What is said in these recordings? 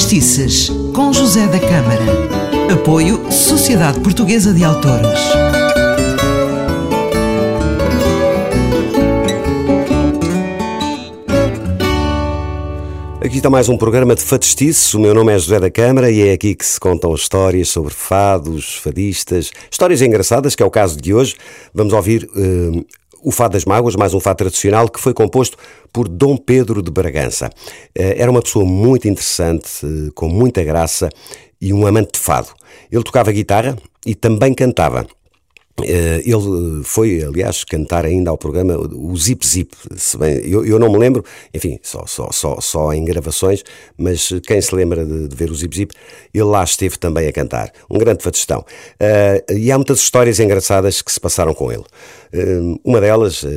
Fadistices, com José da Câmara. Apoio Sociedade Portuguesa de Autores. Aqui está mais um programa de fadistices. O meu nome é José da Câmara e é aqui que se contam histórias sobre fados, fadistas, histórias engraçadas, que é o caso de hoje. Vamos ouvir uh, o Fado das Mágoas, mais um fado tradicional que foi composto por Dom Pedro de Bragança. Uh, era uma pessoa muito interessante, uh, com muita graça e um amante de fado. Ele tocava guitarra e também cantava. Eh, ele foi, aliás, cantar ainda ao programa o Zip Zip, se bem, eu, eu não me lembro, enfim, só, só, só, só em gravações, mas quem se lembra de, de, ver o Zip Zip, ele lá esteve também a cantar. Um grande fatestão. Uh, e há muitas histórias engraçadas que se passaram com ele. Uh, uma delas, uh,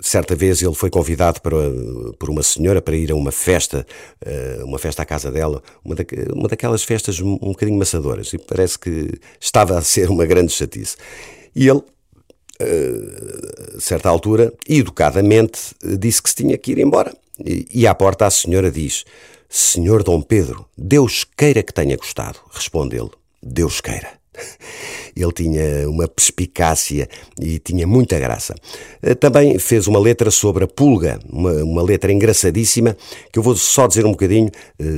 certa vez ele foi convidado para, por uma senhora para ir a uma festa, uma festa à casa dela, uma, da, uma daquelas festas um, um bocadinho maçadoras, e parece que estava a ser uma grande chatice. E ele, a certa altura, educadamente, disse que se tinha que ir embora. E à porta a senhora diz: Senhor Dom Pedro, Deus queira que tenha gostado. Responde ele: Deus queira. Ele tinha uma perspicácia e tinha muita graça. Também fez uma letra sobre a pulga, uma, uma letra engraçadíssima, que eu vou só dizer um bocadinho.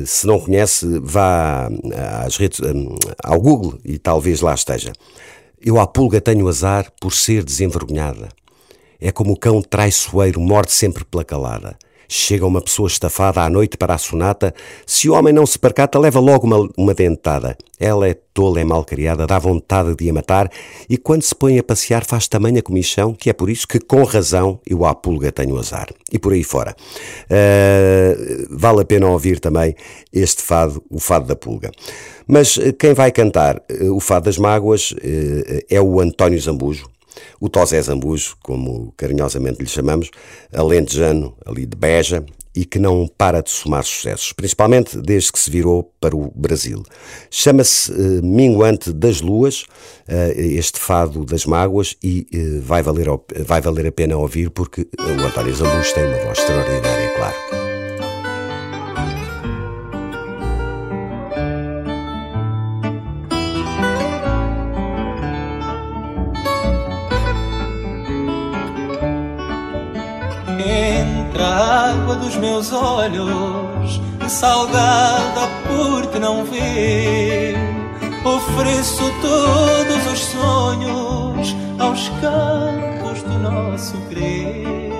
Se não conhece, vá às redes, ao Google e talvez lá esteja. Eu à pulga tenho azar por ser desenvergonhada. É como o cão traiçoeiro morde sempre pela calada. Chega uma pessoa estafada à noite para a sonata, se o homem não se percata, leva logo uma, uma dentada. Ela é tola, é mal criada, dá vontade de a matar, e quando se põe a passear faz tamanha comichão, que é por isso que, com razão, eu à pulga tenho azar. E por aí fora. Uh, vale a pena ouvir também este fado, o fado da pulga. Mas eh, quem vai cantar uh, o fado das mágoas uh, é o António Zambujo, o Tosé Zambujo, como carinhosamente lhe chamamos, alentejano ali de Beja, e que não para de somar sucessos, principalmente desde que se virou para o Brasil. Chama-se uh, Minguante das Luas, uh, este fado das mágoas, e uh, vai, valer, vai valer a pena ouvir porque o António Zambujo tem uma voz extraordinária, claro. Dos meus olhos, salgada por te não ver. Ofereço todos os sonhos aos campos do nosso querer.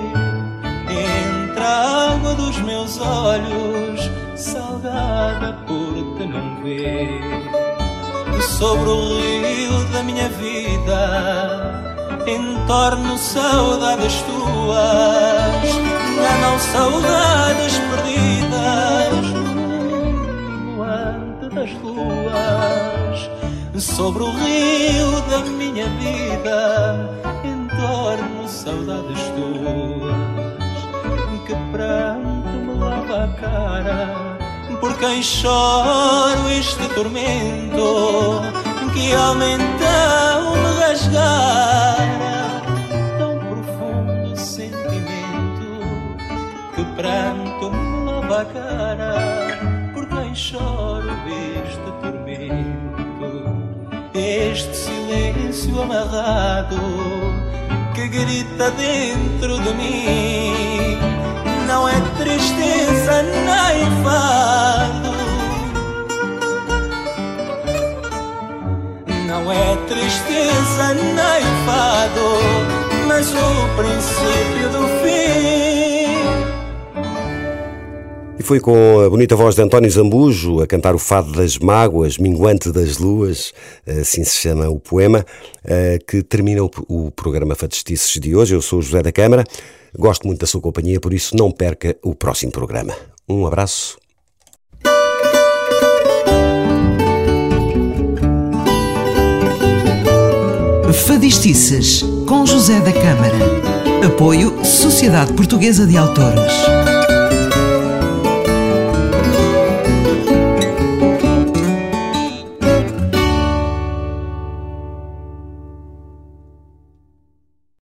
Entre a água dos meus olhos, salgada por te não ver. Sobre o rio da minha vida, entorno saudades tuas saudades perdidas no ante das luas sobre o rio da minha vida entorno saudades tuas que pranto me lava a cara por quem choro este tormento que aumenta o me rasgar pranto me lava a cara por quem choro este tormento, este silêncio amarrado que grita dentro de mim. Não é tristeza nem fado. Não é tristeza nem fado, mas o princípio do fim foi com a bonita voz de António Zambujo a cantar o Fado das Mágoas, Minguante das Luas, assim se chama o poema, eh, que termina o programa Fadistices de hoje. Eu sou o José da Câmara, gosto muito da sua companhia, por isso não perca o próximo programa. Um abraço. Fadistices, com José da Câmara. Apoio Sociedade Portuguesa de Autores.